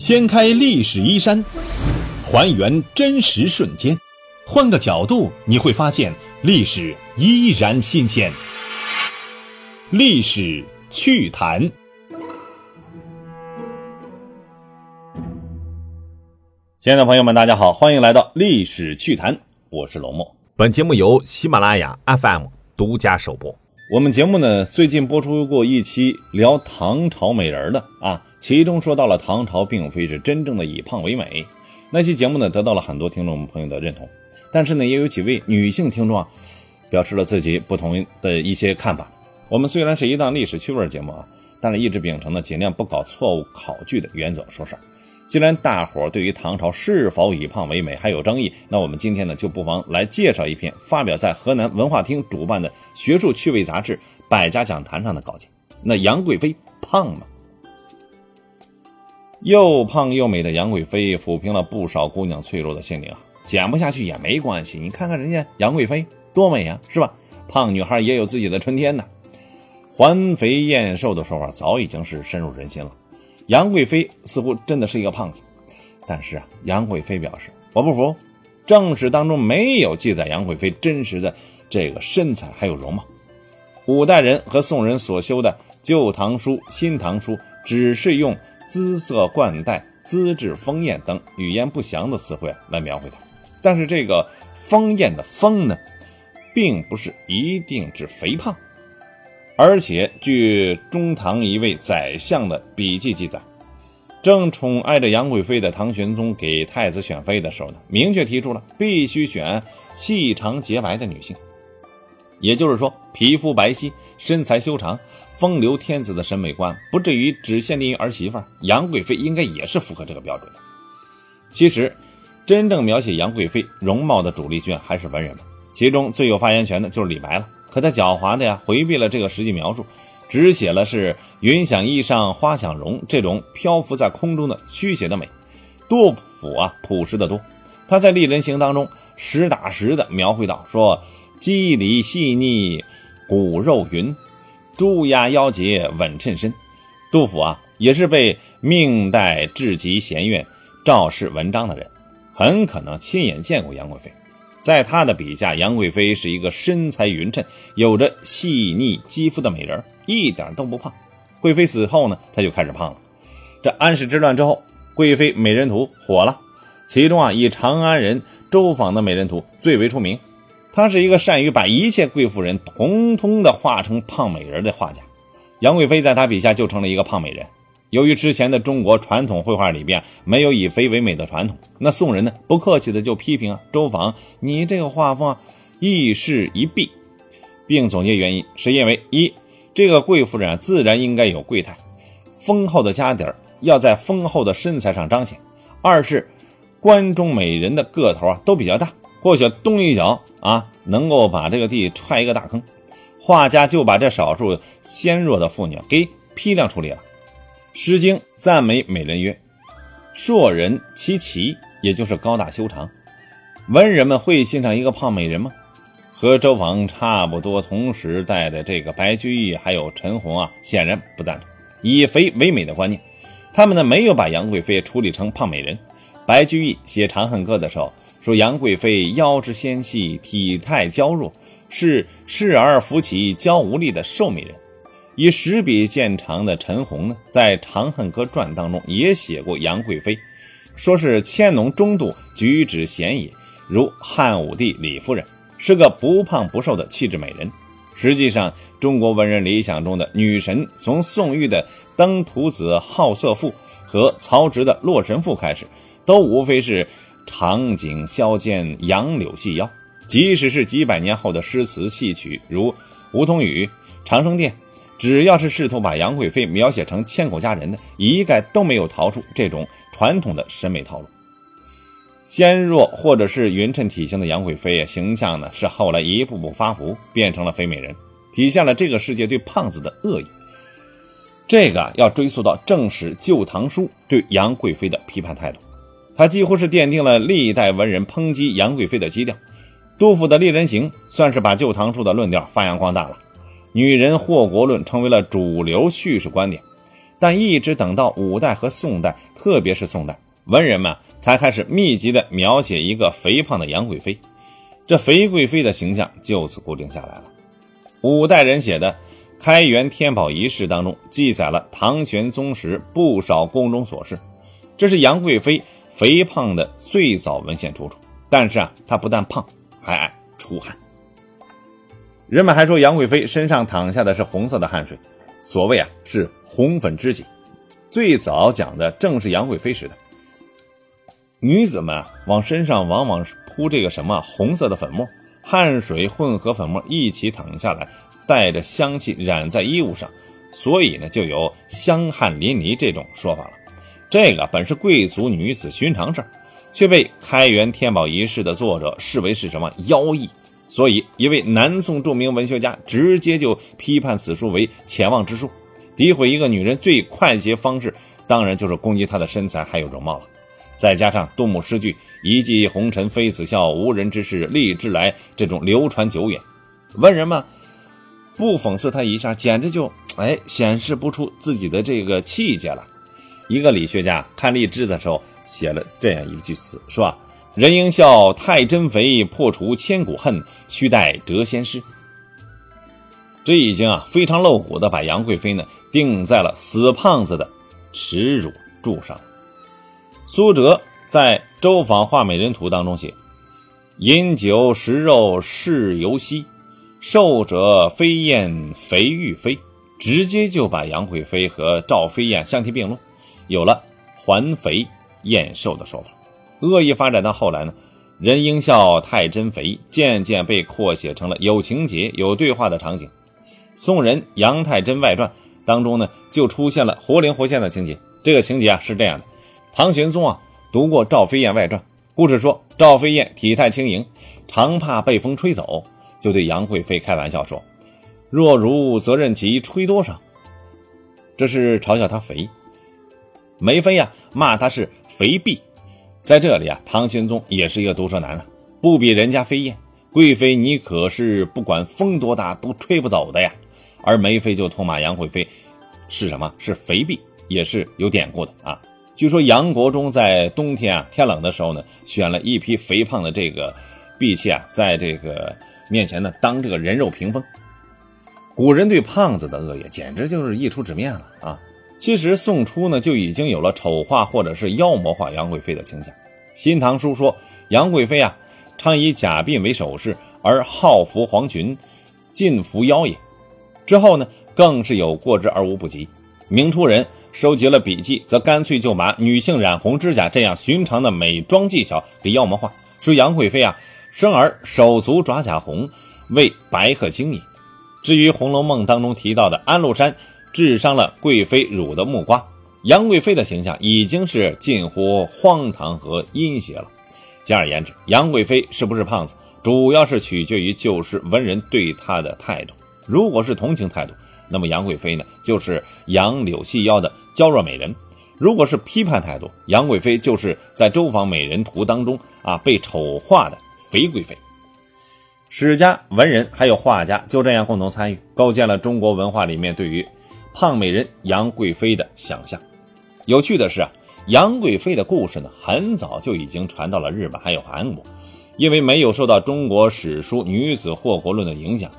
掀开历史衣衫，还原真实瞬间，换个角度你会发现历史依然新鲜。历史趣谈，亲爱的朋友们，大家好，欢迎来到历史趣谈，我是龙墨。本节目由喜马拉雅 FM 独家首播。我们节目呢，最近播出过一期聊唐朝美人的啊，其中说到了唐朝并非是真正的以胖为美。那期节目呢，得到了很多听众朋友的认同，但是呢，也有几位女性听众啊，表示了自己不同的一些看法。我们虽然是一档历史趣味节目啊，但是一直秉承的尽量不搞错误考据的原则说事儿。既然大伙儿对于唐朝是否以胖为美还有争议，那我们今天呢就不妨来介绍一篇发表在河南文化厅主办的学术趣味杂志《百家讲坛》上的稿件。那杨贵妃胖吗？又胖又美的杨贵妃抚平了不少姑娘脆弱的心灵啊！减不下去也没关系，你看看人家杨贵妃多美呀，是吧？胖女孩也有自己的春天呢。环肥燕瘦的说法早已经是深入人心了。杨贵妃似乎真的是一个胖子，但是啊，杨贵妃表示我不服，正史当中没有记载杨贵妃真实的这个身材还有容貌。五代人和宋人所修的《旧唐书》《新唐书》只是用姿色冠带、资质丰艳等语言不详的词汇来描绘她，但是这个丰艳的丰呢，并不是一定指肥胖。而且，据中唐一位宰相的笔记记载，正宠爱着杨贵妃的唐玄宗给太子选妃的时候呢，明确提出了必须选细长洁白的女性。也就是说，皮肤白皙、身材修长、风流天子的审美观，不至于只限定于儿媳妇。杨贵妃应该也是符合这个标准的。其实，真正描写杨贵妃容貌的主力军还是文人们，其中最有发言权的就是李白了。可他狡猾的呀，回避了这个实际描述，只写了是“云想衣裳花想容”这种漂浮在空中的虚写的美。杜甫啊，朴实的多。他在《丽人行》当中实打实的描绘到说：“肌理细腻，骨肉匀，朱压腰节稳衬身。”杜甫啊，也是被命带至极贤院赵氏文章的人，很可能亲眼见过杨贵妃。在他的笔下，杨贵妃是一个身材匀称、有着细腻肌肤的美人，一点都不胖。贵妃死后呢，她就开始胖了。这安史之乱之后，贵妃美人图火了，其中啊，以长安人周访的美人图最为出名。他是一个善于把一切贵妇人统统的画成胖美人的画家。杨贵妃在他笔下就成了一个胖美人。由于之前的中国传统绘画里边没有以肥为美的传统，那宋人呢不客气的就批评啊周访，你这个画风啊亦是一弊，并总结原因是因为一这个贵妇人啊自然应该有贵态，丰厚的家底儿要在丰厚的身材上彰显；二是关中美人的个头啊都比较大，或许东一脚啊能够把这个地踹一个大坑，画家就把这少数纤弱的妇女给批量处理了。《诗经》赞美美人曰：“硕人其奇，也就是高大修长。”文人们会欣赏一个胖美人吗？和周访差不多同时代的这个白居易还有陈洪啊，显然不赞同以肥为美的观念。他们呢没有把杨贵妃处理成胖美人。白居易写《长恨歌》的时候说：“杨贵妃腰肢纤细，体态娇弱，是侍儿扶起娇无力的瘦美人。”以史笔见长的陈红呢，在《长恨歌传》当中也写过杨贵妃，说是谦浓中度，举止娴也，如汉武帝李夫人，是个不胖不瘦的气质美人。实际上，中国文人理想中的女神，从宋玉的《登徒子好色赋》和曹植的《洛神赋》开始，都无非是长颈削肩、杨柳细腰。即使是几百年后的诗词戏曲，如梧桐雨、长生殿。只要是试图把杨贵妃描写成千古佳人的，一概都没有逃出这种传统的审美套路。纤弱或者是匀称体型的杨贵妃形象呢，是后来一步步发福，变成了肥美人，体现了这个世界对胖子的恶意。这个要追溯到正史《旧唐书》对杨贵妃的批判态度，他几乎是奠定了历代文人抨击杨贵妃的基调。杜甫的《丽人行》算是把《旧唐书》的论调发扬光大了。女人祸国论成为了主流叙事观点，但一直等到五代和宋代，特别是宋代，文人们才开始密集的描写一个肥胖的杨贵妃，这肥贵妃的形象就此固定下来了。五代人写的《开元天宝遗事》当中记载了唐玄宗时不少宫中琐事，这是杨贵妃肥胖的最早文献出处。但是啊，她不但胖，还爱出汗。人们还说杨贵妃身上淌下的是红色的汗水，所谓啊是红粉知己。最早讲的正是杨贵妃时代，女子们往身上往往铺这个什么红色的粉末，汗水混合粉末一起淌下来，带着香气染在衣物上，所以呢就有香汗淋漓这种说法了。这个本是贵族女子寻常事却被《开元天宝遗事》的作者视为是什么妖异。所以，一位南宋著名文学家直接就批判此书为浅妄之书，诋毁一个女人最快捷方式，当然就是攻击她的身材还有容貌了。再加上杜牧诗句“一骑红尘妃子笑，无人知是荔枝来”这种流传久远，文人们不讽刺他一下，简直就哎显示不出自己的这个气节了。一个理学家看荔枝的时候写了这样一句词，说。人应笑太真肥，破除千古恨，须待谪仙诗。这已经啊非常露骨的把杨贵妃呢定在了死胖子的耻辱柱上。苏辙在《周访画美人图》当中写：“饮酒食肉是犹稀，瘦者飞燕肥玉妃。”直接就把杨贵妃和赵飞燕相提并论，有了还肥燕瘦的说法。恶意发展到后来呢，人应笑太真肥，渐渐被扩写成了有情节、有对话的场景。宋人杨太真外传当中呢，就出现了活灵活现的情节。这个情节啊是这样的：唐玄宗啊读过赵飞燕外传，故事说赵飞燕体态轻盈，常怕被风吹走，就对杨贵妃开玩笑说：“若如则任其吹多少。”这是嘲笑她肥。梅妃呀骂他是肥婢。在这里啊，唐玄宗也是一个毒舌男啊，不比人家飞燕。贵妃你可是不管风多大都吹不走的呀。而梅妃就痛骂杨贵妃是什么？是肥婢，也是有典故的啊。据说杨国忠在冬天啊天冷的时候呢，选了一批肥胖的这个婢妾啊，在这个面前呢当这个人肉屏风。古人对胖子的恶意简直就是一出纸面了啊。其实宋初呢就已经有了丑化或者是妖魔化杨贵妃的倾向，《新唐书》说杨贵妃啊，常以假鬓为首饰，而好服黄裙，尽服妖也。之后呢，更是有过之而无不及。明初人收集了笔记，则干脆就把女性染红指甲这样寻常的美妆技巧给妖魔化，说杨贵妃啊，生而手足爪甲红，为白鹤精也。至于《红楼梦》当中提到的安禄山。治伤了贵妃乳的木瓜，杨贵妃的形象已经是近乎荒唐和阴邪了。简而言之，杨贵妃是不是胖子，主要是取决于旧时文人对她的态度。如果是同情态度，那么杨贵妃呢，就是杨柳细腰的娇弱美人；如果是批判态度，杨贵妃就是在《周访美人图》当中啊被丑化的肥贵妃。史家、文人还有画家就这样共同参与，构建了中国文化里面对于。胖美人杨贵妃的想象，有趣的是啊，杨贵妃的故事呢，很早就已经传到了日本还有韩国。因为没有受到中国史书《女子祸国论》的影响，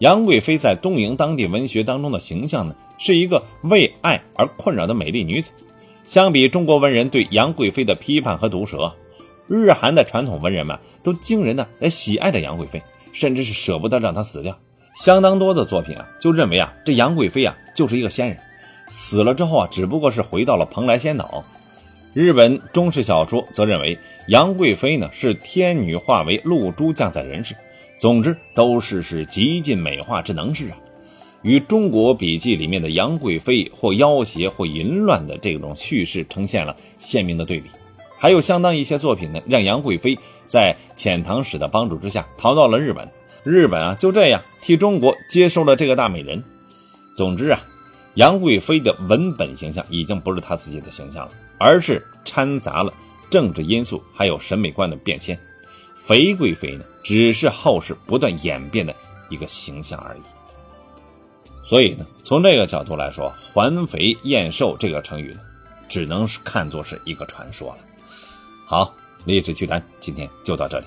杨贵妃在东瀛当地文学当中的形象呢，是一个为爱而困扰的美丽女子。相比中国文人对杨贵妃的批判和毒舌，日韩的传统文人们都惊人的喜爱着杨贵妃，甚至是舍不得让她死掉。相当多的作品啊，就认为啊，这杨贵妃啊就是一个仙人，死了之后啊，只不过是回到了蓬莱仙岛。日本中式小说则认为杨贵妃呢是天女化为露珠降在人世。总之，都是是极尽美化之能事啊，与中国笔记里面的杨贵妃或妖邪或淫乱的这种叙事呈现了鲜明的对比。还有相当一些作品呢，让杨贵妃在遣唐使的帮助之下逃到了日本。日本啊，就这样替中国接收了这个大美人。总之啊，杨贵妃的文本形象已经不是她自己的形象了，而是掺杂了政治因素还有审美观的变迁。肥贵妃呢，只是后世不断演变的一个形象而已。所以呢，从这个角度来说，“环肥燕瘦”这个成语呢，只能是看作是一个传说了。好，历史趣谈今天就到这里。